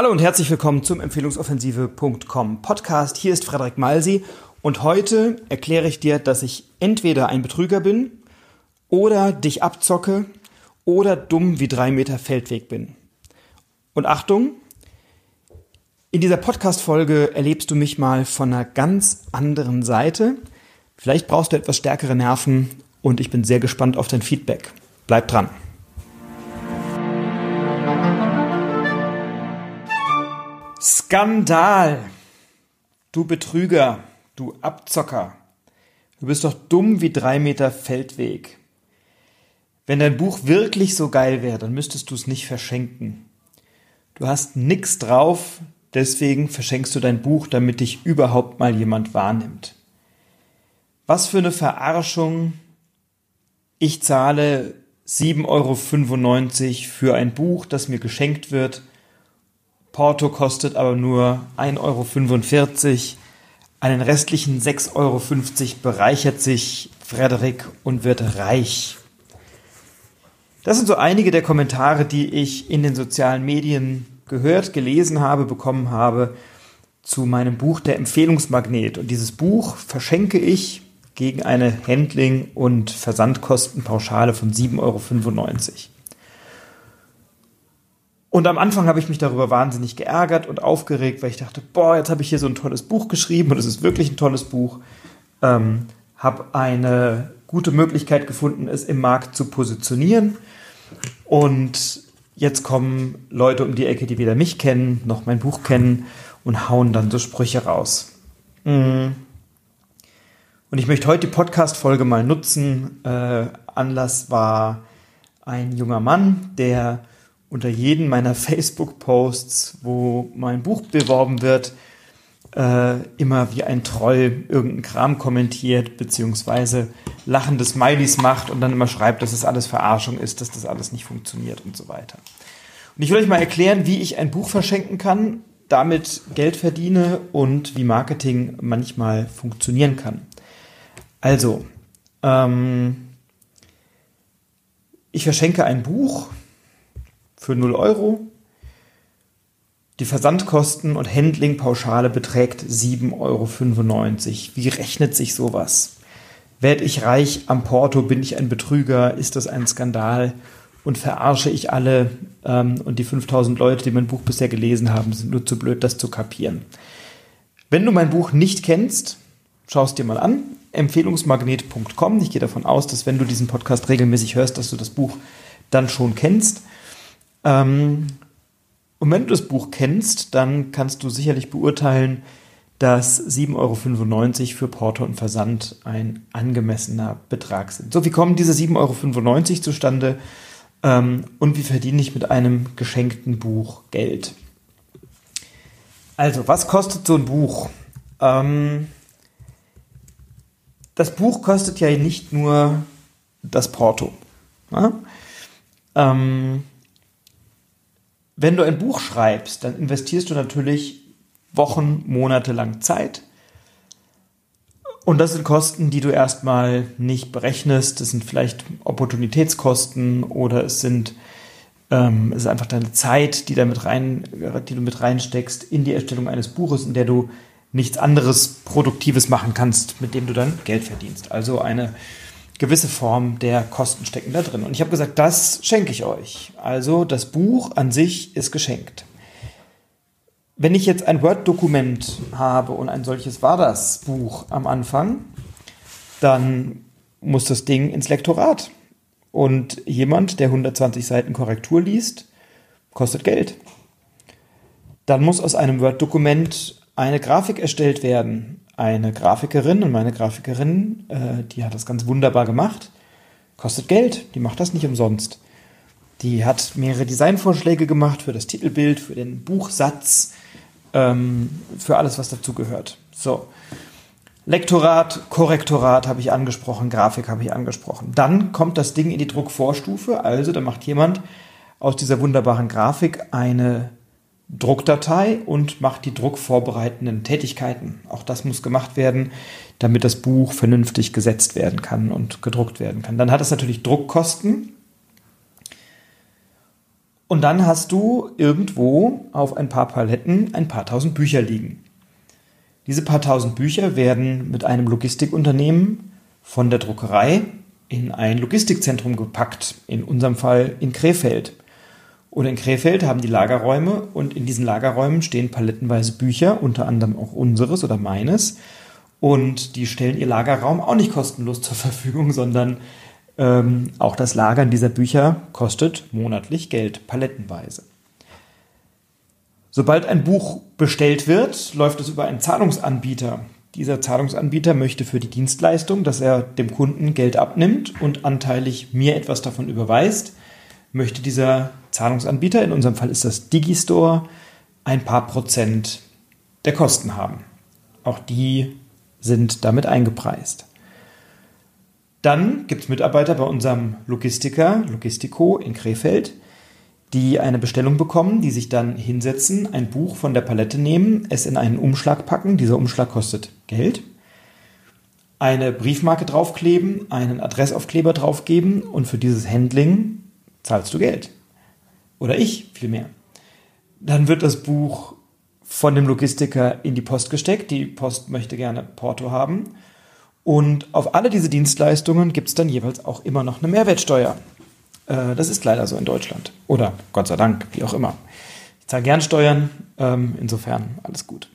Hallo und herzlich willkommen zum Empfehlungsoffensive.com Podcast. Hier ist Frederik Malsi und heute erkläre ich dir, dass ich entweder ein Betrüger bin oder dich abzocke oder dumm wie drei Meter Feldweg bin. Und Achtung, in dieser Podcast-Folge erlebst du mich mal von einer ganz anderen Seite. Vielleicht brauchst du etwas stärkere Nerven und ich bin sehr gespannt auf dein Feedback. Bleib dran. Skandal! Du Betrüger, du Abzocker. Du bist doch dumm wie drei Meter Feldweg. Wenn dein Buch wirklich so geil wäre, dann müsstest du es nicht verschenken. Du hast nix drauf, deswegen verschenkst du dein Buch, damit dich überhaupt mal jemand wahrnimmt. Was für eine Verarschung. Ich zahle 7,95 Euro für ein Buch, das mir geschenkt wird. Porto kostet aber nur 1,45 Euro. Den restlichen 6,50 Euro bereichert sich Frederik und wird reich. Das sind so einige der Kommentare, die ich in den sozialen Medien gehört, gelesen habe, bekommen habe zu meinem Buch Der Empfehlungsmagnet. Und dieses Buch verschenke ich gegen eine Handling- und Versandkostenpauschale von 7,95 Euro. Und am Anfang habe ich mich darüber wahnsinnig geärgert und aufgeregt, weil ich dachte, boah, jetzt habe ich hier so ein tolles Buch geschrieben und es ist wirklich ein tolles Buch. Ähm, habe eine gute Möglichkeit gefunden, es im Markt zu positionieren. Und jetzt kommen Leute um die Ecke, die weder mich kennen noch mein Buch kennen und hauen dann so Sprüche raus. Mhm. Und ich möchte heute die Podcast-Folge mal nutzen. Äh, Anlass war ein junger Mann, der unter jeden meiner Facebook-Posts, wo mein Buch beworben wird, äh, immer wie ein Troll irgendeinen Kram kommentiert, beziehungsweise lachende Smileys macht und dann immer schreibt, dass es alles Verarschung ist, dass das alles nicht funktioniert und so weiter. Und ich will euch mal erklären, wie ich ein Buch verschenken kann, damit Geld verdiene und wie Marketing manchmal funktionieren kann. Also, ähm, ich verschenke ein Buch für 0 Euro. Die Versandkosten und Handlingpauschale beträgt 7,95 Euro. Wie rechnet sich sowas? Werde ich reich am Porto? Bin ich ein Betrüger? Ist das ein Skandal? Und verarsche ich alle? Ähm, und die 5000 Leute, die mein Buch bisher gelesen haben, sind nur zu blöd, das zu kapieren. Wenn du mein Buch nicht kennst, schau es dir mal an. Empfehlungsmagnet.com. Ich gehe davon aus, dass wenn du diesen Podcast regelmäßig hörst, dass du das Buch dann schon kennst. Ähm, und wenn du das Buch kennst, dann kannst du sicherlich beurteilen, dass 7,95 Euro für Porto und Versand ein angemessener Betrag sind. So, wie kommen diese 7,95 Euro zustande ähm, und wie verdiene ich mit einem geschenkten Buch Geld? Also, was kostet so ein Buch? Ähm, das Buch kostet ja nicht nur das Porto. Ja? Ähm, wenn du ein Buch schreibst, dann investierst du natürlich Wochen, Monate lang Zeit. Und das sind Kosten, die du erstmal nicht berechnest. Das sind vielleicht Opportunitätskosten oder es sind ähm, es ist einfach deine Zeit, die, da mit rein, die du mit reinsteckst in die Erstellung eines Buches, in der du nichts anderes Produktives machen kannst, mit dem du dann Geld verdienst. Also eine gewisse Form der Kosten stecken da drin. Und ich habe gesagt, das schenke ich euch. Also das Buch an sich ist geschenkt. Wenn ich jetzt ein Word-Dokument habe und ein solches war das Buch am Anfang, dann muss das Ding ins Lektorat. Und jemand, der 120 Seiten Korrektur liest, kostet Geld. Dann muss aus einem Word-Dokument eine Grafik erstellt werden, eine Grafikerin und meine Grafikerin, äh, die hat das ganz wunderbar gemacht. Kostet Geld, die macht das nicht umsonst. Die hat mehrere Designvorschläge gemacht für das Titelbild, für den Buchsatz, ähm, für alles, was dazugehört. So. Lektorat, Korrektorat habe ich angesprochen, Grafik habe ich angesprochen. Dann kommt das Ding in die Druckvorstufe, also da macht jemand aus dieser wunderbaren Grafik eine Druckdatei und macht die druckvorbereitenden Tätigkeiten. Auch das muss gemacht werden, damit das Buch vernünftig gesetzt werden kann und gedruckt werden kann. Dann hat es natürlich Druckkosten. Und dann hast du irgendwo auf ein paar Paletten ein paar tausend Bücher liegen. Diese paar tausend Bücher werden mit einem Logistikunternehmen von der Druckerei in ein Logistikzentrum gepackt, in unserem Fall in Krefeld. Und in Krefeld haben die Lagerräume und in diesen Lagerräumen stehen palettenweise Bücher, unter anderem auch unseres oder meines. Und die stellen ihr Lagerraum auch nicht kostenlos zur Verfügung, sondern ähm, auch das Lagern dieser Bücher kostet monatlich Geld, palettenweise. Sobald ein Buch bestellt wird, läuft es über einen Zahlungsanbieter. Dieser Zahlungsanbieter möchte für die Dienstleistung, dass er dem Kunden Geld abnimmt und anteilig mir etwas davon überweist, möchte dieser Zahlungsanbieter, in unserem Fall ist das Digistore, ein paar Prozent der Kosten haben. Auch die sind damit eingepreist. Dann gibt es Mitarbeiter bei unserem Logistiker, Logistico in Krefeld, die eine Bestellung bekommen, die sich dann hinsetzen, ein Buch von der Palette nehmen, es in einen Umschlag packen. Dieser Umschlag kostet Geld. Eine Briefmarke draufkleben, einen Adressaufkleber draufgeben und für dieses Handling zahlst du Geld. Oder ich vielmehr. Dann wird das Buch von dem Logistiker in die Post gesteckt. Die Post möchte gerne Porto haben. Und auf alle diese Dienstleistungen gibt es dann jeweils auch immer noch eine Mehrwertsteuer. Äh, das ist leider so in Deutschland. Oder Gott sei Dank, wie auch immer. Ich zahle gern Steuern, ähm, insofern alles gut.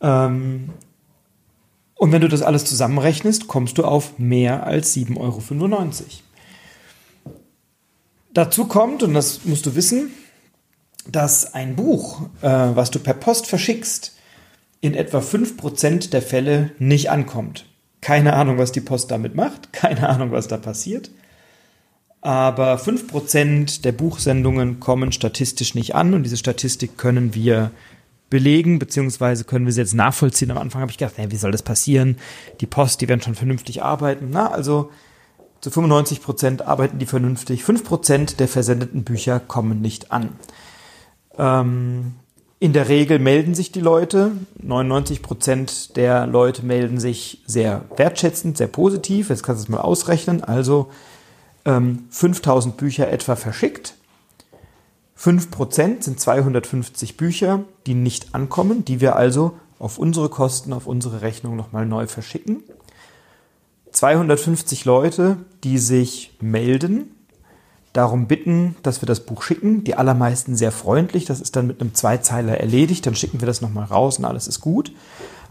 Ähm, und wenn du das alles zusammenrechnest, kommst du auf mehr als 7,95 Euro. Dazu kommt, und das musst du wissen, dass ein Buch, äh, was du per Post verschickst, in etwa 5% der Fälle nicht ankommt. Keine Ahnung, was die Post damit macht, keine Ahnung, was da passiert. Aber 5% der Buchsendungen kommen statistisch nicht an und diese Statistik können wir belegen, beziehungsweise können wir sie jetzt nachvollziehen. Am Anfang habe ich gedacht, hey, wie soll das passieren? Die Post, die werden schon vernünftig arbeiten. Na, also zu 95 Prozent arbeiten die vernünftig. 5 Prozent der versendeten Bücher kommen nicht an. Ähm, in der Regel melden sich die Leute. 99 Prozent der Leute melden sich sehr wertschätzend, sehr positiv. Jetzt kannst du es mal ausrechnen. Also ähm, 5000 Bücher etwa verschickt. 5 Prozent sind 250 Bücher, die nicht ankommen, die wir also auf unsere Kosten, auf unsere Rechnung nochmal neu verschicken. 250 Leute, die sich melden, darum bitten, dass wir das Buch schicken. Die allermeisten sehr freundlich. Das ist dann mit einem Zweizeiler erledigt. Dann schicken wir das nochmal raus und alles ist gut.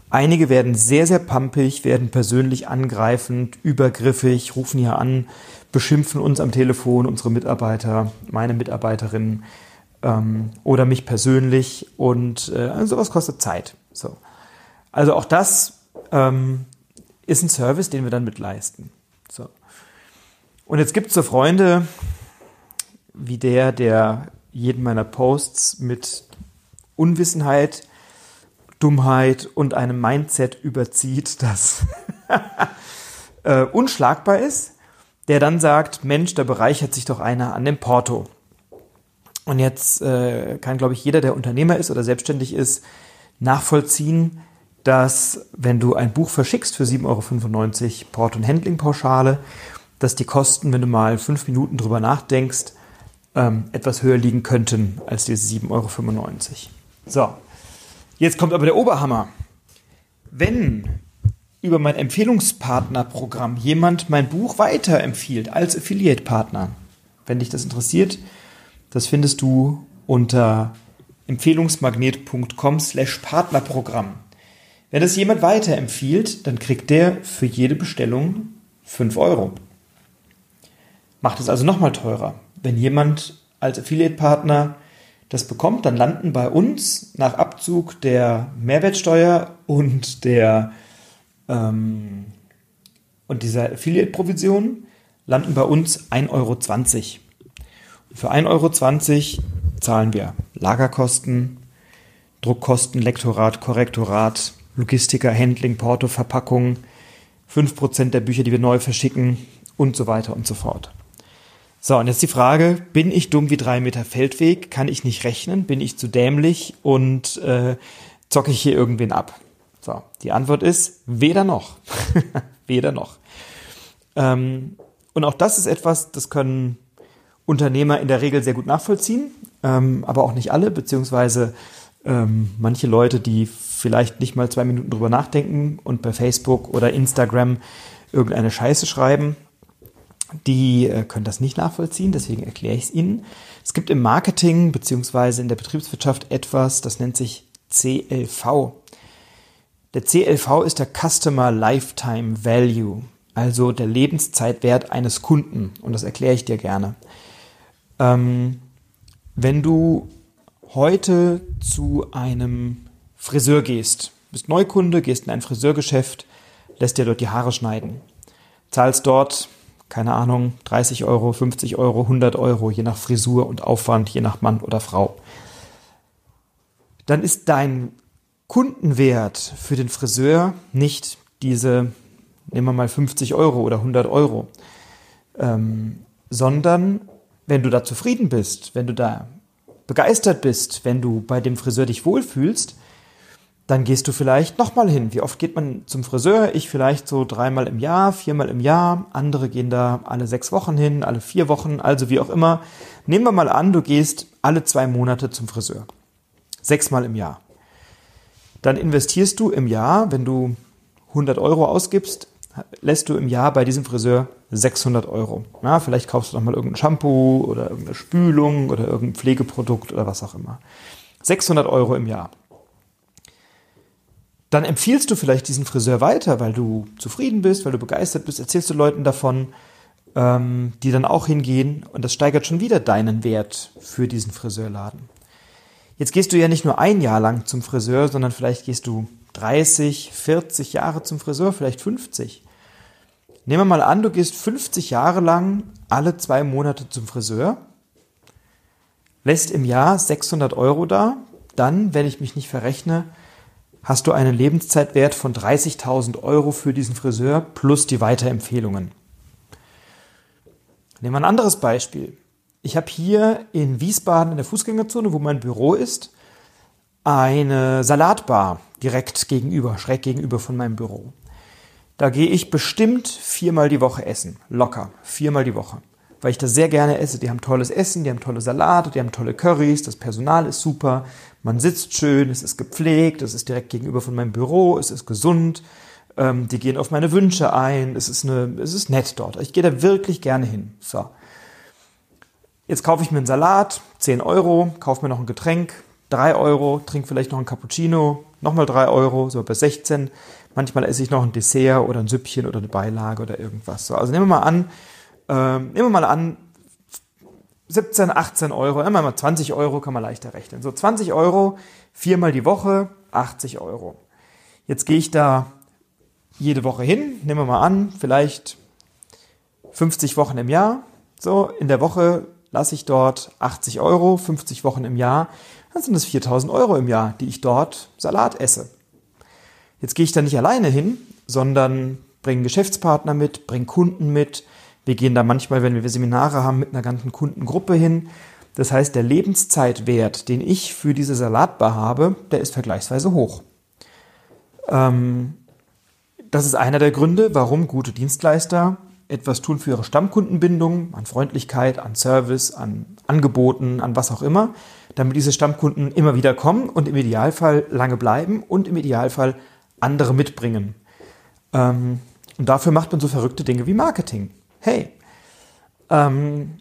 Einige werden sehr, sehr pampig, werden persönlich angreifend, übergriffig, rufen hier an, beschimpfen uns am Telefon, unsere Mitarbeiter, meine Mitarbeiterinnen ähm, oder mich persönlich. Und äh, sowas kostet Zeit. So. Also auch das ähm, ist ein Service, den wir dann mitleisten. So. Und jetzt gibt es so Freunde wie der, der jeden meiner Posts mit Unwissenheit, Dummheit und einem Mindset überzieht, das äh, unschlagbar ist, der dann sagt, Mensch, da bereichert sich doch einer an dem Porto. Und jetzt äh, kann, glaube ich, jeder, der Unternehmer ist oder selbstständig ist, nachvollziehen, dass wenn du ein Buch verschickst für 7,95 Euro Port- und Handlingpauschale, dass die Kosten, wenn du mal fünf Minuten drüber nachdenkst, ähm, etwas höher liegen könnten als diese 7,95 Euro. So, jetzt kommt aber der Oberhammer. Wenn über mein Empfehlungspartnerprogramm jemand mein Buch weiterempfiehlt als Affiliate-Partner, wenn dich das interessiert, das findest du unter empfehlungsmagnet.com slash Partnerprogramm. Wenn das jemand weiterempfiehlt, dann kriegt der für jede Bestellung 5 Euro. Macht es also nochmal teurer. Wenn jemand als Affiliate-Partner das bekommt, dann landen bei uns nach Abzug der Mehrwertsteuer und der ähm, und dieser Affiliate-Provision landen bei uns 1,20 Euro. Und für 1,20 Euro zahlen wir Lagerkosten, Druckkosten, Lektorat, Korrektorat, Logistiker, Handling, Porto, Verpackung, 5% der Bücher, die wir neu verschicken und so weiter und so fort. So, und jetzt die Frage, bin ich dumm wie drei Meter Feldweg? Kann ich nicht rechnen? Bin ich zu dämlich und äh, zocke ich hier irgendwen ab? So, die Antwort ist weder noch. weder noch. Ähm, und auch das ist etwas, das können Unternehmer in der Regel sehr gut nachvollziehen, ähm, aber auch nicht alle, beziehungsweise ähm, manche Leute, die vielleicht nicht mal zwei Minuten drüber nachdenken und bei Facebook oder Instagram irgendeine Scheiße schreiben, die äh, können das nicht nachvollziehen, deswegen erkläre ich es Ihnen. Es gibt im Marketing beziehungsweise in der Betriebswirtschaft etwas, das nennt sich CLV. Der CLV ist der Customer Lifetime Value, also der Lebenszeitwert eines Kunden. Und das erkläre ich dir gerne. Ähm, wenn du heute zu einem Friseur gehst, bist Neukunde, gehst in ein Friseurgeschäft, lässt dir dort die Haare schneiden, zahlst dort, keine Ahnung, 30 Euro, 50 Euro, 100 Euro, je nach Frisur und Aufwand, je nach Mann oder Frau. Dann ist dein Kundenwert für den Friseur nicht diese, nehmen wir mal 50 Euro oder 100 Euro, ähm, sondern wenn du da zufrieden bist, wenn du da begeistert bist, wenn du bei dem Friseur dich wohlfühlst, dann gehst du vielleicht nochmal hin. Wie oft geht man zum Friseur? Ich vielleicht so dreimal im Jahr, viermal im Jahr. Andere gehen da alle sechs Wochen hin, alle vier Wochen, also wie auch immer. Nehmen wir mal an, du gehst alle zwei Monate zum Friseur. Sechsmal im Jahr. Dann investierst du im Jahr, wenn du 100 Euro ausgibst, lässt du im Jahr bei diesem Friseur 600 Euro. Ja, vielleicht kaufst du noch mal irgendein Shampoo oder irgendeine Spülung oder irgendein Pflegeprodukt oder was auch immer. 600 Euro im Jahr. Dann empfiehlst du vielleicht diesen Friseur weiter, weil du zufrieden bist, weil du begeistert bist, erzählst du Leuten davon, ähm, die dann auch hingehen und das steigert schon wieder deinen Wert für diesen Friseurladen. Jetzt gehst du ja nicht nur ein Jahr lang zum Friseur, sondern vielleicht gehst du 30, 40 Jahre zum Friseur, vielleicht 50. Nehmen wir mal an, du gehst 50 Jahre lang alle zwei Monate zum Friseur, lässt im Jahr 600 Euro da, dann, wenn ich mich nicht verrechne, hast du einen Lebenszeitwert von 30.000 Euro für diesen Friseur plus die Weiterempfehlungen. Nehmen wir ein anderes Beispiel. Ich habe hier in Wiesbaden in der Fußgängerzone, wo mein Büro ist, eine Salatbar direkt gegenüber, schräg gegenüber von meinem Büro. Da gehe ich bestimmt viermal die Woche essen. Locker. Viermal die Woche. Weil ich das sehr gerne esse. Die haben tolles Essen, die haben tolle Salate, die haben tolle Currys, das Personal ist super, man sitzt schön, es ist gepflegt, es ist direkt gegenüber von meinem Büro, es ist gesund, ähm, die gehen auf meine Wünsche ein, es ist, eine, es ist nett dort. Ich gehe da wirklich gerne hin. So. Jetzt kaufe ich mir einen Salat, 10 Euro, kaufe mir noch ein Getränk, 3 Euro, trinke vielleicht noch ein Cappuccino, nochmal 3 Euro, so bei 16. Manchmal esse ich noch ein Dessert oder ein Süppchen oder eine Beilage oder irgendwas. So, also nehmen wir mal an, äh, nehmen wir mal an, 17, 18 Euro, immer mal 20 Euro kann man leichter rechnen. So 20 Euro, viermal die Woche, 80 Euro. Jetzt gehe ich da jede Woche hin, nehmen wir mal an, vielleicht 50 Wochen im Jahr. So, in der Woche lasse ich dort 80 Euro, 50 Wochen im Jahr, dann sind es 4000 Euro im Jahr, die ich dort Salat esse. Jetzt gehe ich da nicht alleine hin, sondern bringe Geschäftspartner mit, bringe Kunden mit. Wir gehen da manchmal, wenn wir Seminare haben, mit einer ganzen Kundengruppe hin. Das heißt, der Lebenszeitwert, den ich für diese Salatbar habe, der ist vergleichsweise hoch. Ähm, das ist einer der Gründe, warum gute Dienstleister etwas tun für ihre Stammkundenbindung, an Freundlichkeit, an Service, an Angeboten, an was auch immer, damit diese Stammkunden immer wieder kommen und im Idealfall lange bleiben und im Idealfall andere mitbringen. Ähm, und dafür macht man so verrückte Dinge wie Marketing. Hey. Ähm,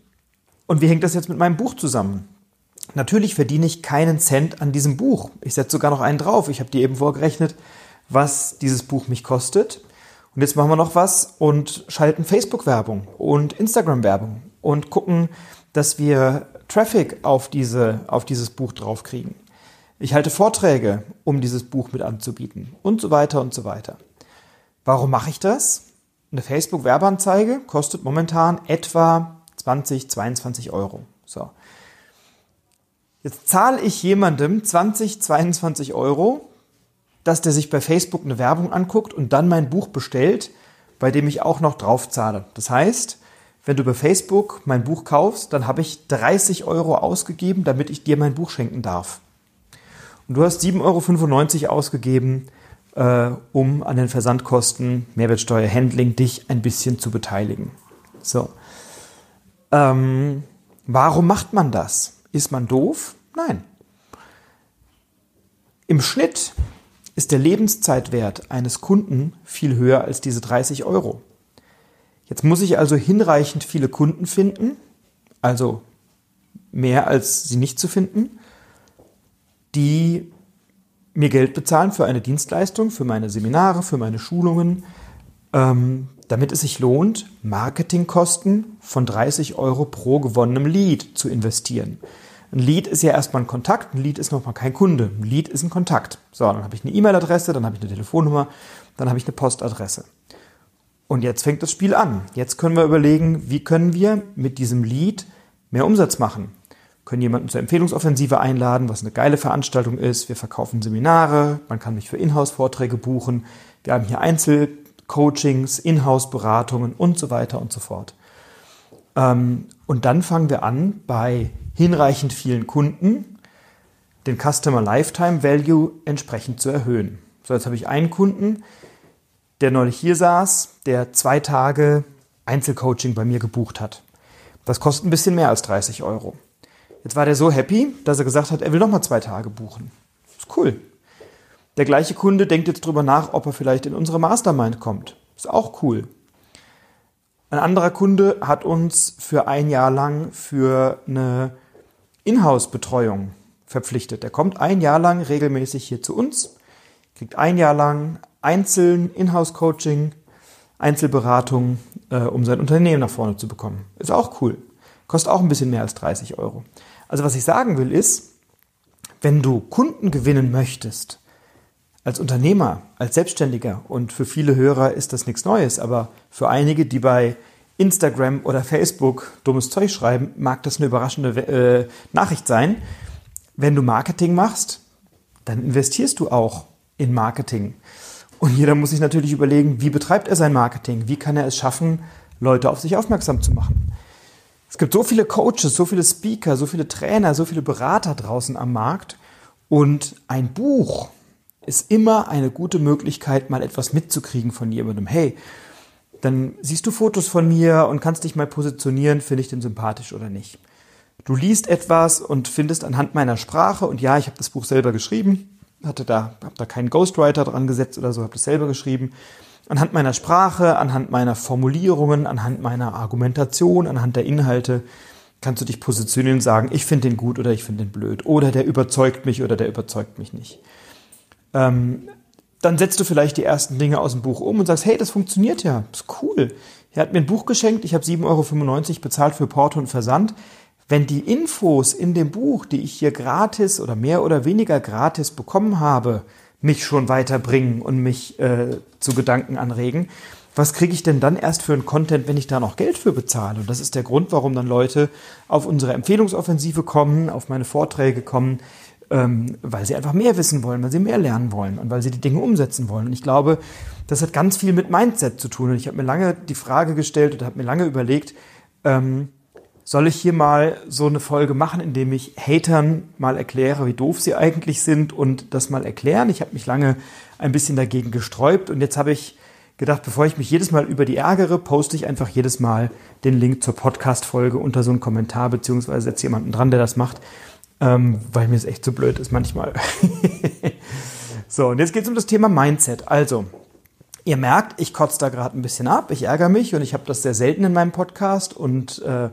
und wie hängt das jetzt mit meinem Buch zusammen? Natürlich verdiene ich keinen Cent an diesem Buch. Ich setze sogar noch einen drauf. Ich habe dir eben vorgerechnet, was dieses Buch mich kostet. Und jetzt machen wir noch was und schalten Facebook-Werbung und Instagram-Werbung und gucken, dass wir Traffic auf, diese, auf dieses Buch draufkriegen. Ich halte Vorträge, um dieses Buch mit anzubieten und so weiter und so weiter. Warum mache ich das? Eine Facebook-Werbeanzeige kostet momentan etwa 20, 22 Euro. So. Jetzt zahle ich jemandem 20, 22 Euro, dass der sich bei Facebook eine Werbung anguckt und dann mein Buch bestellt, bei dem ich auch noch drauf zahle. Das heißt, wenn du bei Facebook mein Buch kaufst, dann habe ich 30 Euro ausgegeben, damit ich dir mein Buch schenken darf. Und du hast 7,95 Euro ausgegeben, äh, um an den Versandkosten, Mehrwertsteuer, Handling dich ein bisschen zu beteiligen. So. Ähm, Warum macht man das? Ist man doof? Nein. Im Schnitt ist der Lebenszeitwert eines Kunden viel höher als diese 30 Euro. Jetzt muss ich also hinreichend viele Kunden finden, also mehr als sie nicht zu finden, die mir Geld bezahlen für eine Dienstleistung, für meine Seminare, für meine Schulungen, ähm, damit es sich lohnt, Marketingkosten von 30 Euro pro gewonnenem Lead zu investieren. Ein Lead ist ja erstmal ein Kontakt, ein Lead ist nochmal kein Kunde. Ein Lead ist ein Kontakt. So, dann habe ich eine E-Mail-Adresse, dann habe ich eine Telefonnummer, dann habe ich eine Postadresse. Und jetzt fängt das Spiel an. Jetzt können wir überlegen, wie können wir mit diesem Lead mehr Umsatz machen. Können jemanden zur Empfehlungsoffensive einladen, was eine geile Veranstaltung ist. Wir verkaufen Seminare, man kann mich für Inhouse-Vorträge buchen. Wir haben hier Einzelcoachings, Inhouse-Beratungen und so weiter und so fort. Ähm, und dann fangen wir an, bei hinreichend vielen Kunden den Customer Lifetime Value entsprechend zu erhöhen. So, jetzt habe ich einen Kunden, der neulich hier saß, der zwei Tage Einzelcoaching bei mir gebucht hat. Das kostet ein bisschen mehr als 30 Euro. Jetzt war der so happy, dass er gesagt hat, er will nochmal zwei Tage buchen. Ist cool. Der gleiche Kunde denkt jetzt drüber nach, ob er vielleicht in unsere Mastermind kommt. Ist auch cool. Ein anderer Kunde hat uns für ein Jahr lang für eine Inhouse-Betreuung verpflichtet. Der kommt ein Jahr lang regelmäßig hier zu uns, kriegt ein Jahr lang einzeln Inhouse-Coaching, Einzelberatung, äh, um sein Unternehmen nach vorne zu bekommen. Ist auch cool. Kostet auch ein bisschen mehr als 30 Euro. Also was ich sagen will ist, wenn du Kunden gewinnen möchtest, als Unternehmer, als Selbstständiger, und für viele Hörer ist das nichts Neues, aber für einige, die bei Instagram oder Facebook dummes Zeug schreiben, mag das eine überraschende äh, Nachricht sein. Wenn du Marketing machst, dann investierst du auch in Marketing. Und jeder muss sich natürlich überlegen, wie betreibt er sein Marketing? Wie kann er es schaffen, Leute auf sich aufmerksam zu machen? Es gibt so viele Coaches, so viele Speaker, so viele Trainer, so viele Berater draußen am Markt. Und ein Buch ist immer eine gute Möglichkeit, mal etwas mitzukriegen von jemandem. Hey, dann siehst du Fotos von mir und kannst dich mal positionieren, finde ich den sympathisch oder nicht. Du liest etwas und findest anhand meiner Sprache, und ja, ich habe das Buch selber geschrieben, hatte da, habe da keinen Ghostwriter dran gesetzt oder so, habe das selber geschrieben. Anhand meiner Sprache, anhand meiner Formulierungen, anhand meiner Argumentation, anhand der Inhalte kannst du dich positionieren und sagen, ich finde den gut oder ich finde den blöd oder der überzeugt mich oder der überzeugt mich nicht. Ähm, dann setzt du vielleicht die ersten Dinge aus dem Buch um und sagst, hey, das funktioniert ja, ist cool. Er hat mir ein Buch geschenkt, ich habe 7,95 Euro bezahlt für Porto und Versand wenn die Infos in dem Buch, die ich hier gratis oder mehr oder weniger gratis bekommen habe, mich schon weiterbringen und mich äh, zu Gedanken anregen, was kriege ich denn dann erst für einen Content, wenn ich da noch Geld für bezahle? Und das ist der Grund, warum dann Leute auf unsere Empfehlungsoffensive kommen, auf meine Vorträge kommen, ähm, weil sie einfach mehr wissen wollen, weil sie mehr lernen wollen und weil sie die Dinge umsetzen wollen. Und ich glaube, das hat ganz viel mit Mindset zu tun. Und ich habe mir lange die Frage gestellt oder habe mir lange überlegt, ähm, soll ich hier mal so eine Folge machen, in dem ich Hatern mal erkläre, wie doof sie eigentlich sind und das mal erklären. Ich habe mich lange ein bisschen dagegen gesträubt und jetzt habe ich gedacht, bevor ich mich jedes Mal über die ärgere, poste ich einfach jedes Mal den Link zur Podcast-Folge unter so einen Kommentar, beziehungsweise setze jemanden dran, der das macht, ähm, weil mir es echt so blöd ist manchmal. so, und jetzt geht es um das Thema Mindset. Also, ihr merkt, ich kotze da gerade ein bisschen ab, ich ärgere mich und ich habe das sehr selten in meinem Podcast und äh,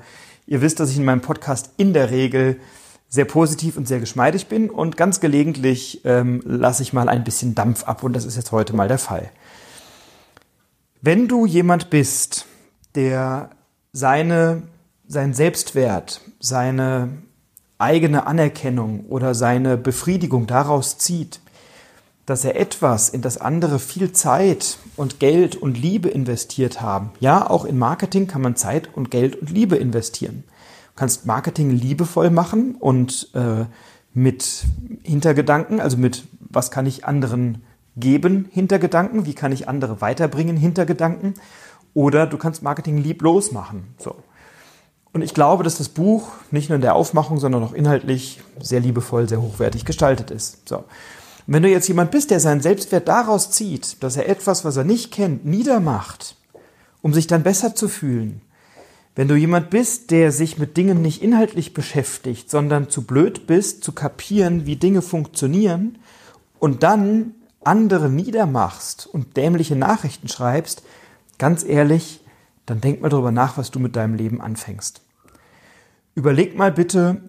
Ihr wisst, dass ich in meinem Podcast in der Regel sehr positiv und sehr geschmeidig bin und ganz gelegentlich ähm, lasse ich mal ein bisschen Dampf ab und das ist jetzt heute mal der Fall. Wenn du jemand bist, der seine, seinen Selbstwert, seine eigene Anerkennung oder seine Befriedigung daraus zieht, dass er etwas, in das andere viel Zeit und Geld und Liebe investiert haben. Ja, auch in Marketing kann man Zeit und Geld und Liebe investieren. Du kannst Marketing liebevoll machen und äh, mit Hintergedanken, also mit was kann ich anderen geben Hintergedanken, wie kann ich andere weiterbringen Hintergedanken. Oder du kannst Marketing lieblos machen. So. Und ich glaube, dass das Buch nicht nur in der Aufmachung, sondern auch inhaltlich sehr liebevoll, sehr hochwertig gestaltet ist. So. Und wenn du jetzt jemand bist, der seinen Selbstwert daraus zieht, dass er etwas, was er nicht kennt, niedermacht, um sich dann besser zu fühlen, Wenn du jemand bist, der sich mit Dingen nicht inhaltlich beschäftigt, sondern zu blöd bist, zu kapieren, wie Dinge funktionieren und dann andere niedermachst und dämliche Nachrichten schreibst, ganz ehrlich, dann denk mal darüber nach, was du mit deinem Leben anfängst. Überleg mal bitte,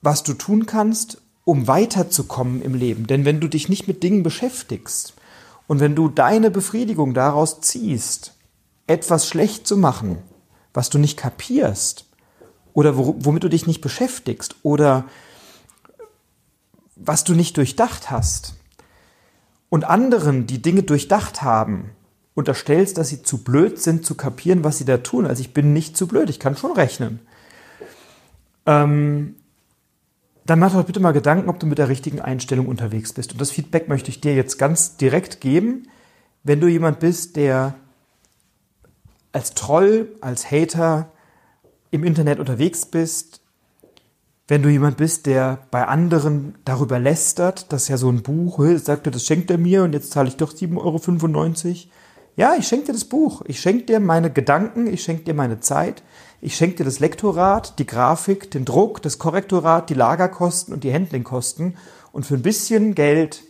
was du tun kannst, um weiterzukommen im Leben. Denn wenn du dich nicht mit Dingen beschäftigst und wenn du deine Befriedigung daraus ziehst, etwas schlecht zu machen, was du nicht kapierst oder womit du dich nicht beschäftigst oder was du nicht durchdacht hast und anderen, die Dinge durchdacht haben, unterstellst, dass sie zu blöd sind zu kapieren, was sie da tun. Also ich bin nicht zu blöd, ich kann schon rechnen. Ähm, dann mach doch bitte mal Gedanken, ob du mit der richtigen Einstellung unterwegs bist. Und das Feedback möchte ich dir jetzt ganz direkt geben. Wenn du jemand bist, der als Troll, als Hater im Internet unterwegs bist, wenn du jemand bist, der bei anderen darüber lästert, dass ja so ein Buch, sagte, das schenkt er mir und jetzt zahle ich doch 7,95 Euro. Ja, ich schenke dir das Buch. Ich schenke dir meine Gedanken, ich schenke dir meine Zeit, ich schenke dir das Lektorat, die Grafik, den Druck, das Korrektorat, die Lagerkosten und die Handlingkosten. Und für ein bisschen Geld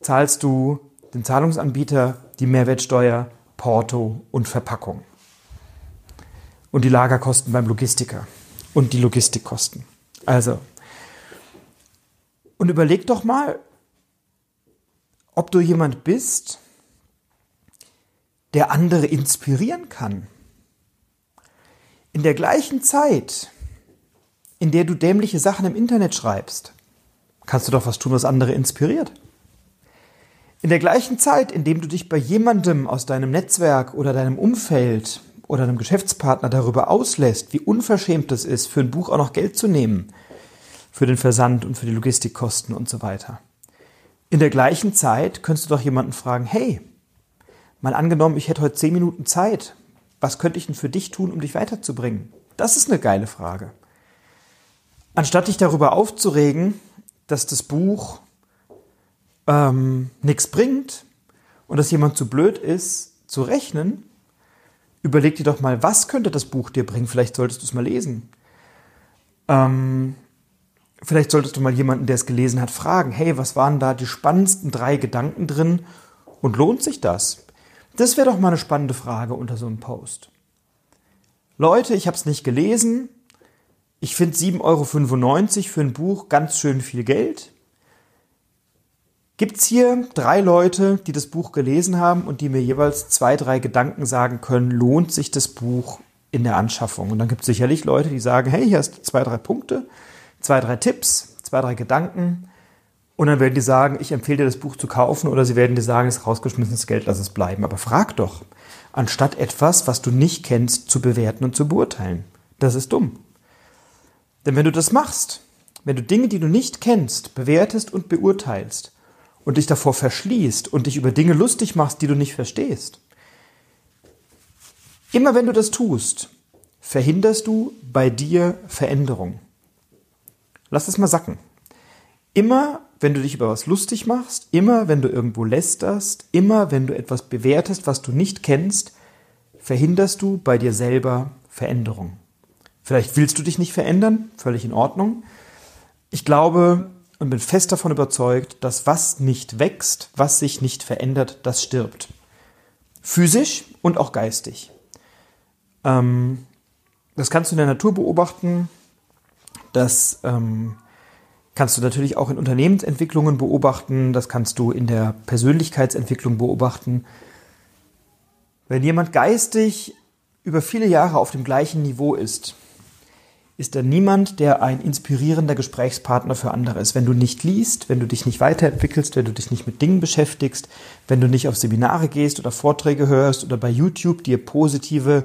zahlst du den Zahlungsanbieter die Mehrwertsteuer, Porto und Verpackung und die Lagerkosten beim Logistiker und die Logistikkosten. Also, und überleg doch mal, ob du jemand bist, der andere inspirieren kann. In der gleichen Zeit, in der du dämliche Sachen im Internet schreibst, kannst du doch was tun, was andere inspiriert. In der gleichen Zeit, in dem du dich bei jemandem aus deinem Netzwerk oder deinem Umfeld oder einem Geschäftspartner darüber auslässt, wie unverschämt es ist, für ein Buch auch noch Geld zu nehmen, für den Versand und für die Logistikkosten und so weiter. In der gleichen Zeit könntest du doch jemanden fragen, hey, mal angenommen, ich hätte heute zehn Minuten Zeit, was könnte ich denn für dich tun, um dich weiterzubringen? Das ist eine geile Frage. Anstatt dich darüber aufzuregen, dass das Buch ähm, nichts bringt und dass jemand zu blöd ist, zu rechnen, überleg dir doch mal, was könnte das Buch dir bringen? Vielleicht solltest du es mal lesen. Ähm, vielleicht solltest du mal jemanden, der es gelesen hat, fragen, hey, was waren da die spannendsten drei Gedanken drin und lohnt sich das? Das wäre doch mal eine spannende Frage unter so einem Post. Leute, ich habe es nicht gelesen. Ich finde 7,95 Euro für ein Buch ganz schön viel Geld. Gibt's hier drei Leute, die das Buch gelesen haben und die mir jeweils zwei, drei Gedanken sagen können, lohnt sich das Buch in der Anschaffung? Und dann gibt es sicherlich Leute, die sagen, hey, hier hast du zwei, drei Punkte, zwei, drei Tipps, zwei, drei Gedanken. Und dann werden die sagen, ich empfehle dir das Buch zu kaufen oder sie werden dir sagen, es ist rausgeschmissenes Geld, lass es bleiben. Aber frag doch, anstatt etwas, was du nicht kennst, zu bewerten und zu beurteilen. Das ist dumm. Denn wenn du das machst, wenn du Dinge, die du nicht kennst, bewertest und beurteilst, und dich davor verschließt und dich über Dinge lustig machst, die du nicht verstehst. Immer wenn du das tust, verhinderst du bei dir Veränderung. Lass es mal sacken. Immer wenn du dich über was lustig machst, immer wenn du irgendwo lästerst, immer wenn du etwas bewertest, was du nicht kennst, verhinderst du bei dir selber Veränderung. Vielleicht willst du dich nicht verändern, völlig in Ordnung. Ich glaube, und bin fest davon überzeugt, dass was nicht wächst, was sich nicht verändert, das stirbt. Physisch und auch geistig. Ähm, das kannst du in der Natur beobachten. Das ähm, kannst du natürlich auch in Unternehmensentwicklungen beobachten. Das kannst du in der Persönlichkeitsentwicklung beobachten. Wenn jemand geistig über viele Jahre auf dem gleichen Niveau ist, ist er niemand, der ein inspirierender Gesprächspartner für andere ist. Wenn du nicht liest, wenn du dich nicht weiterentwickelst, wenn du dich nicht mit Dingen beschäftigst, wenn du nicht auf Seminare gehst oder Vorträge hörst oder bei YouTube dir positive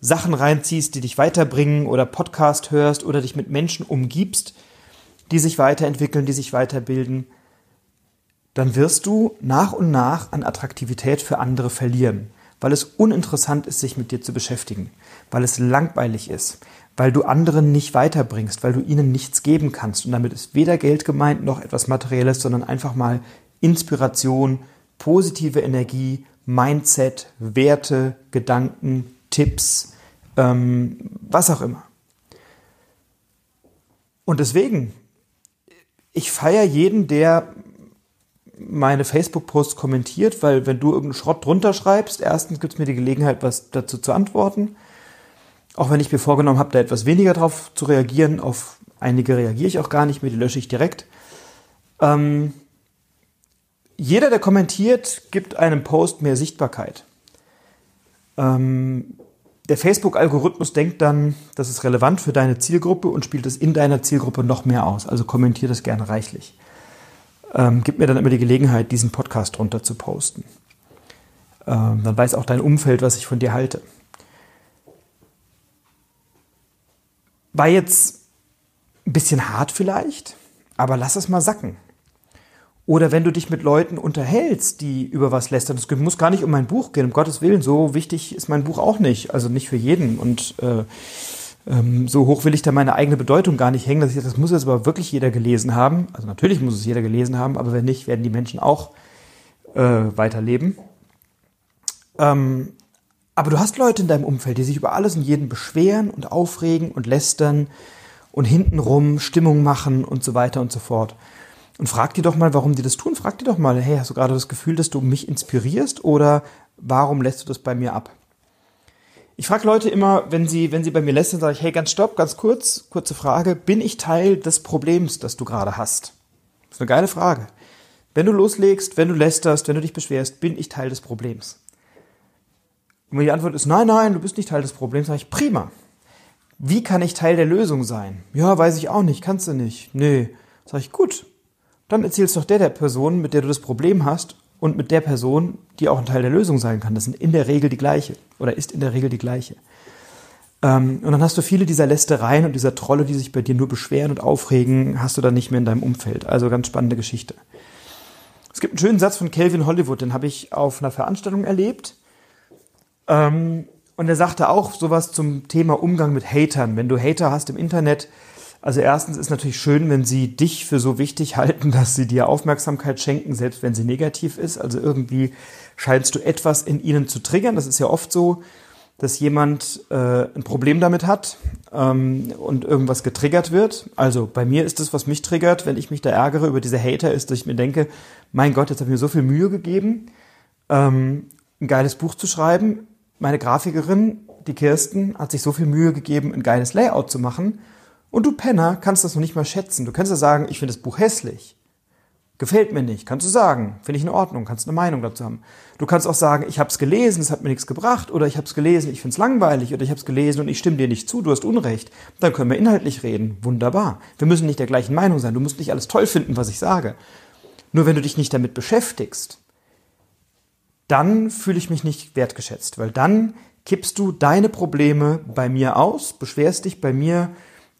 Sachen reinziehst, die dich weiterbringen oder Podcast hörst oder dich mit Menschen umgibst, die sich weiterentwickeln, die sich weiterbilden, dann wirst du nach und nach an Attraktivität für andere verlieren, weil es uninteressant ist, sich mit dir zu beschäftigen, weil es langweilig ist, weil du anderen nicht weiterbringst, weil du ihnen nichts geben kannst. Und damit ist weder Geld gemeint noch etwas Materielles, sondern einfach mal Inspiration, positive Energie, Mindset, Werte, Gedanken, Tipps, ähm, was auch immer. Und deswegen, ich feiere jeden, der meine Facebook-Posts kommentiert, weil wenn du irgendeinen Schrott drunter schreibst, erstens gibt es mir die Gelegenheit, was dazu zu antworten. Auch wenn ich mir vorgenommen habe, da etwas weniger drauf zu reagieren, auf einige reagiere ich auch gar nicht mehr, die lösche ich direkt. Ähm, jeder, der kommentiert, gibt einem Post mehr Sichtbarkeit. Ähm, der Facebook-Algorithmus denkt dann, das ist relevant für deine Zielgruppe und spielt es in deiner Zielgruppe noch mehr aus. Also kommentiert das gerne reichlich. Ähm, gib mir dann immer die Gelegenheit, diesen Podcast drunter zu posten. Ähm, dann weiß auch dein Umfeld, was ich von dir halte. War jetzt ein bisschen hart vielleicht, aber lass es mal sacken. Oder wenn du dich mit Leuten unterhältst, die über was lästern, es muss gar nicht um mein Buch gehen, um Gottes Willen, so wichtig ist mein Buch auch nicht, also nicht für jeden. Und äh, ähm, so hoch will ich da meine eigene Bedeutung gar nicht hängen, dass ich das muss jetzt aber wirklich jeder gelesen haben. Also natürlich muss es jeder gelesen haben, aber wenn nicht, werden die Menschen auch äh, weiterleben. Ähm, aber du hast Leute in deinem Umfeld, die sich über alles und jeden beschweren und aufregen und lästern und hintenrum Stimmung machen und so weiter und so fort. Und frag dir doch mal, warum die das tun. Frag dir doch mal, hey, hast du gerade das Gefühl, dass du mich inspirierst oder warum lässt du das bei mir ab? Ich frage Leute immer, wenn sie, wenn sie bei mir lästern, sage ich, hey, ganz stopp, ganz kurz, kurze Frage. Bin ich Teil des Problems, das du gerade hast? Das ist eine geile Frage. Wenn du loslegst, wenn du lästerst, wenn du dich beschwerst, bin ich Teil des Problems. Und wenn die Antwort ist, nein, nein, du bist nicht Teil des Problems, sage ich, prima. Wie kann ich Teil der Lösung sein? Ja, weiß ich auch nicht, kannst du nicht. Nö. Sag ich, gut, dann erzählst doch der der Person, mit der du das Problem hast und mit der Person, die auch ein Teil der Lösung sein kann. Das sind in der Regel die gleiche oder ist in der Regel die gleiche. Ähm, und dann hast du viele dieser Lästereien und dieser Trolle, die sich bei dir nur beschweren und aufregen, hast du dann nicht mehr in deinem Umfeld. Also ganz spannende Geschichte. Es gibt einen schönen Satz von Calvin Hollywood, den habe ich auf einer Veranstaltung erlebt. Ähm, und er sagte auch sowas zum Thema Umgang mit Hatern. Wenn du Hater hast im Internet, also erstens ist natürlich schön, wenn sie dich für so wichtig halten, dass sie dir Aufmerksamkeit schenken, selbst wenn sie negativ ist. Also irgendwie scheinst du etwas in ihnen zu triggern. Das ist ja oft so, dass jemand äh, ein Problem damit hat ähm, und irgendwas getriggert wird. Also bei mir ist das, was mich triggert, wenn ich mich da ärgere über diese Hater, ist, dass ich mir denke, mein Gott, jetzt habe ich mir so viel Mühe gegeben, ähm, ein geiles Buch zu schreiben. Meine Grafikerin, die Kirsten, hat sich so viel Mühe gegeben, ein geiles Layout zu machen und du Penner kannst das noch nicht mal schätzen. Du kannst ja sagen, ich finde das Buch hässlich. Gefällt mir nicht, kannst du sagen. Finde ich in Ordnung, kannst eine Meinung dazu haben. Du kannst auch sagen, ich habe es gelesen, es hat mir nichts gebracht, oder ich habe es gelesen, ich finde es langweilig, oder ich habe es gelesen und ich stimme dir nicht zu, du hast Unrecht. Dann können wir inhaltlich reden. Wunderbar. Wir müssen nicht der gleichen Meinung sein. Du musst nicht alles toll finden, was ich sage. Nur wenn du dich nicht damit beschäftigst, dann fühle ich mich nicht wertgeschätzt, weil dann kippst du deine Probleme bei mir aus, beschwerst dich bei mir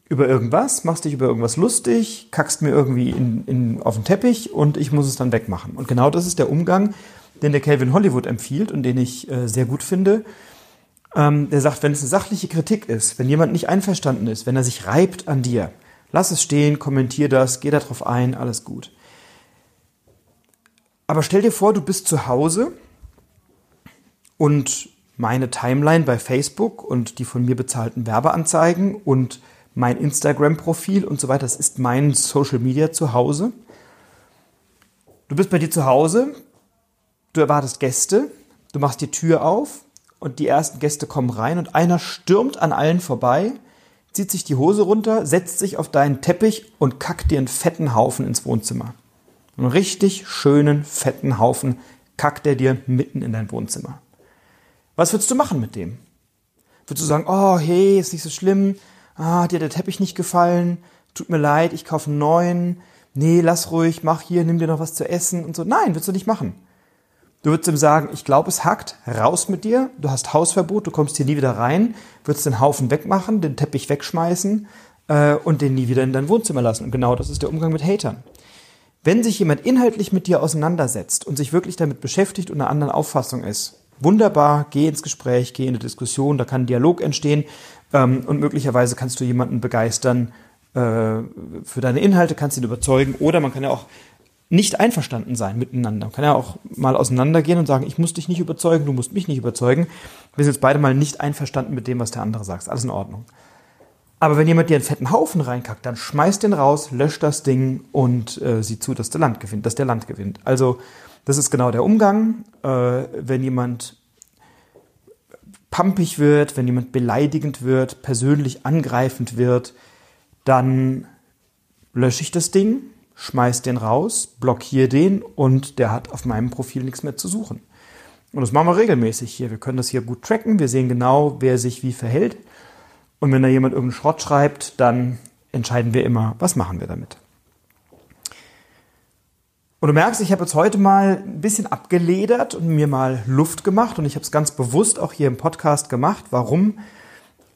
über irgendwas, machst dich über irgendwas lustig, kackst mir irgendwie in, in, auf den Teppich und ich muss es dann wegmachen. Und genau das ist der Umgang, den der Calvin Hollywood empfiehlt und den ich äh, sehr gut finde. Ähm, der sagt, wenn es eine sachliche Kritik ist, wenn jemand nicht einverstanden ist, wenn er sich reibt an dir, lass es stehen, kommentier das, geh darauf ein, alles gut. Aber stell dir vor, du bist zu Hause und meine Timeline bei Facebook und die von mir bezahlten Werbeanzeigen und mein Instagram-Profil und so weiter. Das ist mein Social Media zu Hause. Du bist bei dir zu Hause, du erwartest Gäste, du machst die Tür auf und die ersten Gäste kommen rein und einer stürmt an allen vorbei, zieht sich die Hose runter, setzt sich auf deinen Teppich und kackt dir einen fetten Haufen ins Wohnzimmer. Einen richtig schönen, fetten Haufen kackt er dir mitten in dein Wohnzimmer. Was würdest du machen mit dem? Würdest du sagen, oh hey, ist nicht so schlimm, ah, dir der Teppich nicht gefallen, tut mir leid, ich kaufe einen neuen, nee, lass ruhig, mach hier, nimm dir noch was zu essen und so. Nein, würdest du nicht machen. Du würdest ihm sagen, ich glaube, es hackt, raus mit dir, du hast Hausverbot, du kommst hier nie wieder rein, würdest den Haufen wegmachen, den Teppich wegschmeißen äh, und den nie wieder in dein Wohnzimmer lassen. Und genau das ist der Umgang mit Hatern. Wenn sich jemand inhaltlich mit dir auseinandersetzt und sich wirklich damit beschäftigt und einer anderen Auffassung ist, wunderbar, geh ins Gespräch, geh in eine Diskussion, da kann ein Dialog entstehen ähm, und möglicherweise kannst du jemanden begeistern äh, für deine Inhalte, kannst ihn überzeugen oder man kann ja auch nicht einverstanden sein miteinander. Man kann ja auch mal auseinandergehen und sagen, ich muss dich nicht überzeugen, du musst mich nicht überzeugen. Wir sind jetzt beide mal nicht einverstanden mit dem, was der andere sagt. Alles in Ordnung. Aber wenn jemand dir einen fetten Haufen reinkackt, dann schmeißt den raus, löscht das Ding und äh, sieh zu, dass der Land gewinnt, dass der Land gewinnt. Also das ist genau der Umgang. Äh, wenn jemand pampig wird, wenn jemand beleidigend wird, persönlich angreifend wird, dann lösche ich das Ding, schmeiß den raus, blockiere den und der hat auf meinem Profil nichts mehr zu suchen. Und das machen wir regelmäßig hier. Wir können das hier gut tracken. Wir sehen genau, wer sich wie verhält. Und wenn da jemand irgendeinen Schrott schreibt, dann entscheiden wir immer, was machen wir damit. Und du merkst, ich habe jetzt heute mal ein bisschen abgeledert und mir mal Luft gemacht. Und ich habe es ganz bewusst auch hier im Podcast gemacht. Warum?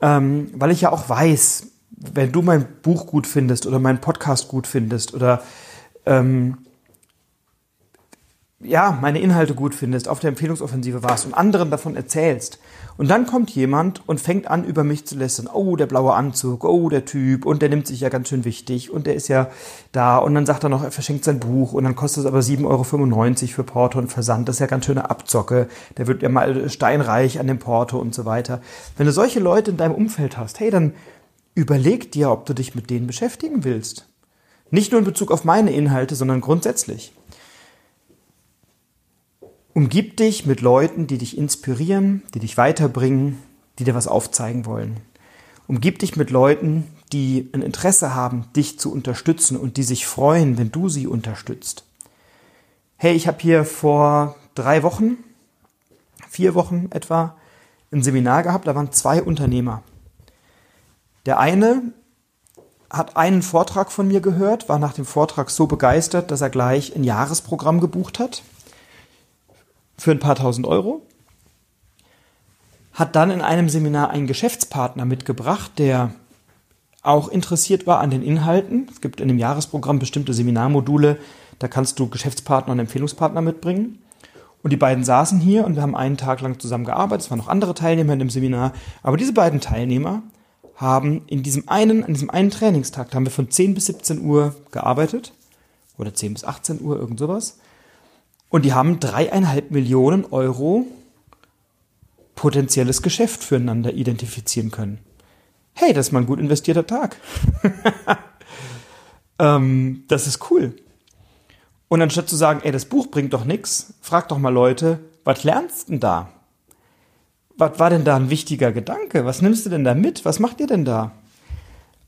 Ähm, weil ich ja auch weiß, wenn du mein Buch gut findest oder meinen Podcast gut findest oder ähm, ja, meine Inhalte gut findest, auf der Empfehlungsoffensive warst und anderen davon erzählst. Und dann kommt jemand und fängt an, über mich zu lästern. Oh, der blaue Anzug, oh, der Typ, und der nimmt sich ja ganz schön wichtig, und der ist ja da, und dann sagt er noch, er verschenkt sein Buch, und dann kostet es aber 7,95 Euro für Porto und Versand, das ist ja ganz schöne Abzocke, der wird ja mal steinreich an dem Porto und so weiter. Wenn du solche Leute in deinem Umfeld hast, hey, dann überleg dir, ob du dich mit denen beschäftigen willst. Nicht nur in Bezug auf meine Inhalte, sondern grundsätzlich. Umgib dich mit Leuten, die dich inspirieren, die dich weiterbringen, die dir was aufzeigen wollen. Umgib dich mit Leuten, die ein Interesse haben, dich zu unterstützen und die sich freuen, wenn du sie unterstützt. Hey, ich habe hier vor drei Wochen, vier Wochen etwa, ein Seminar gehabt, da waren zwei Unternehmer. Der eine hat einen Vortrag von mir gehört, war nach dem Vortrag so begeistert, dass er gleich ein Jahresprogramm gebucht hat für ein paar tausend Euro. Hat dann in einem Seminar einen Geschäftspartner mitgebracht, der auch interessiert war an den Inhalten. Es gibt in dem Jahresprogramm bestimmte Seminarmodule, da kannst du Geschäftspartner und Empfehlungspartner mitbringen. Und die beiden saßen hier und wir haben einen Tag lang zusammen gearbeitet. Es waren noch andere Teilnehmer in dem Seminar. Aber diese beiden Teilnehmer haben in diesem einen, an diesem einen Trainingstag, da haben wir von 10 bis 17 Uhr gearbeitet. Oder 10 bis 18 Uhr, irgend sowas. Und die haben dreieinhalb Millionen Euro potenzielles Geschäft füreinander identifizieren können. Hey, das ist mal ein gut investierter Tag. ähm, das ist cool. Und anstatt zu sagen, ey, das Buch bringt doch nichts, frag doch mal Leute, was lernst denn da? was war denn da ein wichtiger Gedanke? Was nimmst du denn da mit? Was macht ihr denn da?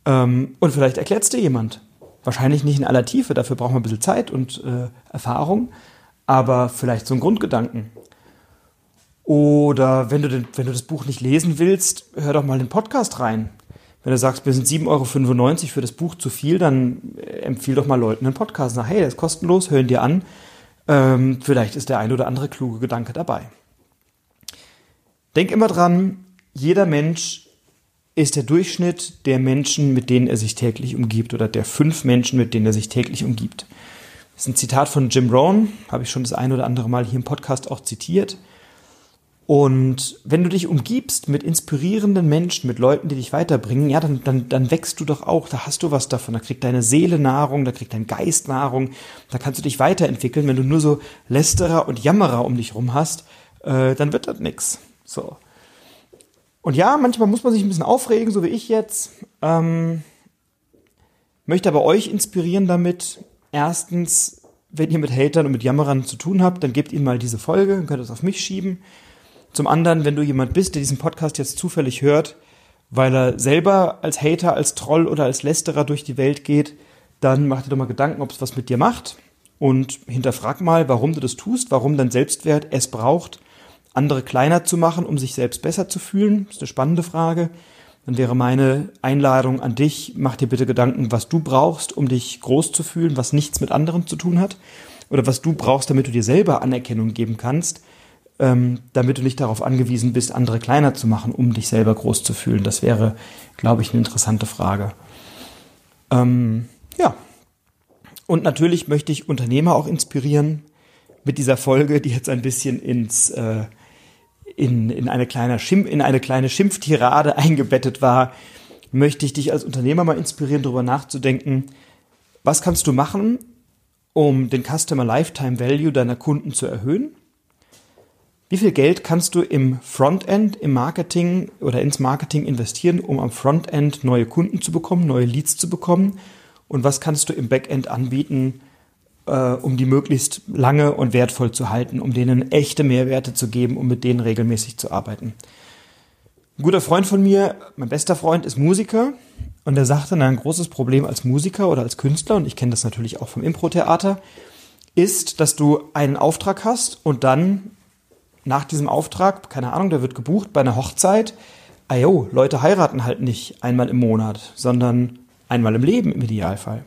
Ähm, und vielleicht erklärt es dir jemand. Wahrscheinlich nicht in aller Tiefe, dafür braucht man ein bisschen Zeit und äh, Erfahrung, aber vielleicht so ein Grundgedanken. Oder wenn du, den, wenn du das Buch nicht lesen willst, hör doch mal den Podcast rein. Wenn du sagst, mir sind 7,95 Euro für das Buch zu viel, dann äh, empfiehl doch mal Leuten einen Podcast. Sag, hey, der ist kostenlos, hör ihn dir an. Ähm, vielleicht ist der ein oder andere kluge Gedanke dabei. Denk immer dran, jeder Mensch ist der Durchschnitt der Menschen, mit denen er sich täglich umgibt oder der fünf Menschen, mit denen er sich täglich umgibt. Das ist ein Zitat von Jim Rohn, habe ich schon das ein oder andere Mal hier im Podcast auch zitiert. Und wenn du dich umgibst mit inspirierenden Menschen, mit Leuten, die dich weiterbringen, ja, dann, dann, dann wächst du doch auch, da hast du was davon, da kriegt deine Seele Nahrung, da kriegt dein Geist Nahrung, da kannst du dich weiterentwickeln. Wenn du nur so Lästerer und Jammerer um dich rum hast, äh, dann wird das nix. So. Und ja, manchmal muss man sich ein bisschen aufregen, so wie ich jetzt. Ähm, möchte aber euch inspirieren damit. Erstens, wenn ihr mit Hatern und mit Jammerern zu tun habt, dann gebt ihnen mal diese Folge, dann könnt es auf mich schieben. Zum anderen, wenn du jemand bist, der diesen Podcast jetzt zufällig hört, weil er selber als Hater, als Troll oder als Lästerer durch die Welt geht, dann mach dir doch mal Gedanken, ob es was mit dir macht und hinterfrag mal, warum du das tust, warum dein Selbstwert es braucht andere kleiner zu machen, um sich selbst besser zu fühlen? Das ist eine spannende Frage. Dann wäre meine Einladung an dich, mach dir bitte Gedanken, was du brauchst, um dich groß zu fühlen, was nichts mit anderen zu tun hat. Oder was du brauchst, damit du dir selber Anerkennung geben kannst, ähm, damit du nicht darauf angewiesen bist, andere kleiner zu machen, um dich selber groß zu fühlen. Das wäre, glaube ich, eine interessante Frage. Ähm, ja. Und natürlich möchte ich Unternehmer auch inspirieren mit dieser Folge, die jetzt ein bisschen ins äh, in, in, eine kleine Schimpf, in eine kleine Schimpftirade eingebettet war, möchte ich dich als Unternehmer mal inspirieren, darüber nachzudenken, was kannst du machen, um den Customer Lifetime Value deiner Kunden zu erhöhen? Wie viel Geld kannst du im Frontend, im Marketing oder ins Marketing investieren, um am Frontend neue Kunden zu bekommen, neue Leads zu bekommen? Und was kannst du im Backend anbieten, äh, um die möglichst lange und wertvoll zu halten, um denen echte Mehrwerte zu geben, um mit denen regelmäßig zu arbeiten? Ein guter Freund von mir, mein bester Freund, ist Musiker und er sagte, ein großes Problem als Musiker oder als Künstler, und ich kenne das natürlich auch vom Impro-Theater, ist, dass du einen Auftrag hast und dann nach diesem Auftrag, keine Ahnung, der wird gebucht bei einer Hochzeit, ayo, Leute heiraten halt nicht einmal im Monat, sondern einmal im Leben im Idealfall.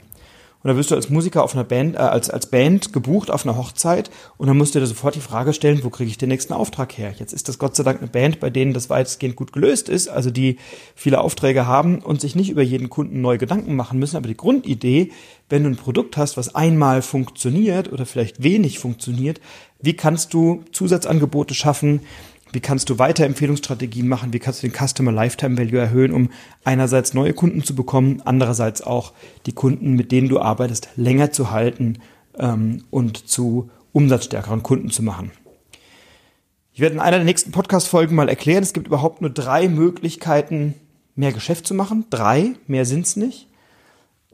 Und dann wirst du als Musiker auf einer Band, äh, als, als Band gebucht auf einer Hochzeit und dann musst du dir sofort die Frage stellen, wo kriege ich den nächsten Auftrag her? Jetzt ist das Gott sei Dank eine Band, bei denen das weitestgehend gut gelöst ist, also die viele Aufträge haben und sich nicht über jeden Kunden neu Gedanken machen müssen. Aber die Grundidee, wenn du ein Produkt hast, was einmal funktioniert oder vielleicht wenig funktioniert, wie kannst du Zusatzangebote schaffen, wie kannst du Weiterempfehlungsstrategien machen? Wie kannst du den Customer Lifetime Value erhöhen, um einerseits neue Kunden zu bekommen, andererseits auch die Kunden, mit denen du arbeitest, länger zu halten ähm, und zu umsatzstärkeren Kunden zu machen? Ich werde in einer der nächsten Podcast-Folgen mal erklären, es gibt überhaupt nur drei Möglichkeiten, mehr Geschäft zu machen. Drei, mehr sind's nicht.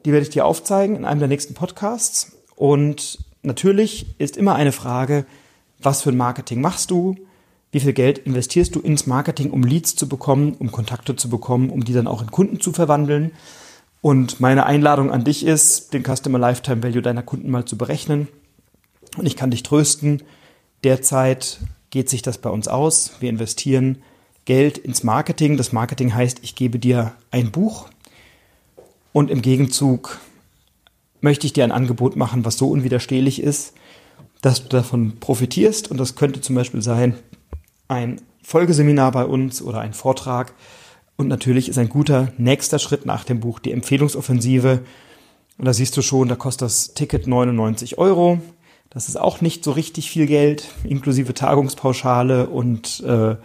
Die werde ich dir aufzeigen in einem der nächsten Podcasts. Und natürlich ist immer eine Frage, was für ein Marketing machst du? Wie viel Geld investierst du ins Marketing, um Leads zu bekommen, um Kontakte zu bekommen, um die dann auch in Kunden zu verwandeln. Und meine Einladung an dich ist, den Customer Lifetime Value deiner Kunden mal zu berechnen. Und ich kann dich trösten, derzeit geht sich das bei uns aus. Wir investieren Geld ins Marketing. Das Marketing heißt, ich gebe dir ein Buch und im Gegenzug möchte ich dir ein Angebot machen, was so unwiderstehlich ist, dass du davon profitierst. Und das könnte zum Beispiel sein, ein Folgeseminar bei uns oder ein Vortrag. Und natürlich ist ein guter nächster Schritt nach dem Buch die Empfehlungsoffensive. Und da siehst du schon, da kostet das Ticket 99 Euro. Das ist auch nicht so richtig viel Geld, inklusive Tagungspauschale und äh, äh,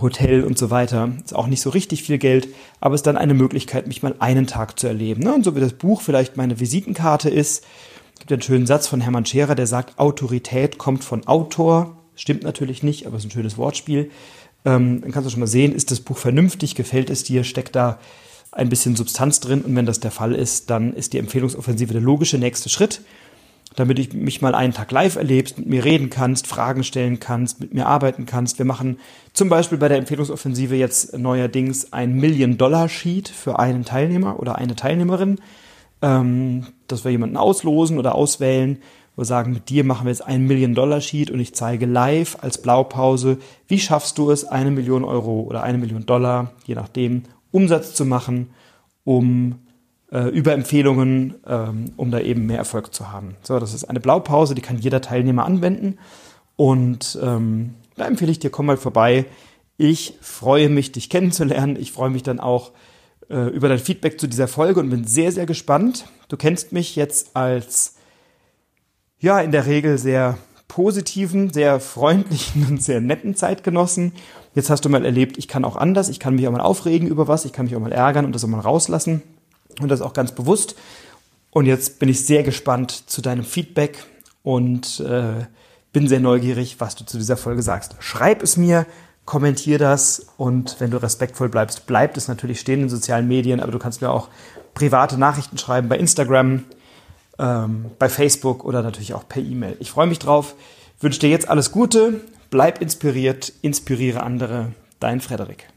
Hotel und so weiter. Ist auch nicht so richtig viel Geld, aber ist dann eine Möglichkeit, mich mal einen Tag zu erleben. Ne? Und so wie das Buch vielleicht meine Visitenkarte ist, gibt einen schönen Satz von Hermann Scherer, der sagt, Autorität kommt von Autor Stimmt natürlich nicht, aber es ist ein schönes Wortspiel. Ähm, dann kannst du schon mal sehen, ist das Buch vernünftig, gefällt es dir, steckt da ein bisschen Substanz drin? Und wenn das der Fall ist, dann ist die Empfehlungsoffensive der logische nächste Schritt, damit du mich mal einen Tag live erlebst, mit mir reden kannst, Fragen stellen kannst, mit mir arbeiten kannst. Wir machen zum Beispiel bei der Empfehlungsoffensive jetzt neuerdings ein Million-Dollar-Sheet für einen Teilnehmer oder eine Teilnehmerin, ähm, dass wir jemanden auslosen oder auswählen wir sagen, mit dir machen wir jetzt einen Million-Dollar-Sheet und ich zeige live als Blaupause, wie schaffst du es, eine Million Euro oder eine Million Dollar, je nachdem, Umsatz zu machen, um äh, über Empfehlungen, ähm, um da eben mehr Erfolg zu haben. So, das ist eine Blaupause, die kann jeder Teilnehmer anwenden und ähm, da empfehle ich dir, komm mal vorbei. Ich freue mich, dich kennenzulernen. Ich freue mich dann auch äh, über dein Feedback zu dieser Folge und bin sehr, sehr gespannt. Du kennst mich jetzt als ja, in der Regel sehr positiven, sehr freundlichen und sehr netten Zeitgenossen. Jetzt hast du mal erlebt, ich kann auch anders, ich kann mich auch mal aufregen über was, ich kann mich auch mal ärgern und das auch mal rauslassen und das auch ganz bewusst. Und jetzt bin ich sehr gespannt zu deinem Feedback und äh, bin sehr neugierig, was du zu dieser Folge sagst. Schreib es mir, kommentier das und wenn du respektvoll bleibst, bleibt es natürlich stehen in sozialen Medien, aber du kannst mir auch private Nachrichten schreiben bei Instagram, ähm, bei Facebook oder natürlich auch per E-Mail. Ich freue mich drauf, wünsche dir jetzt alles Gute, bleib inspiriert, inspiriere andere. Dein Frederik.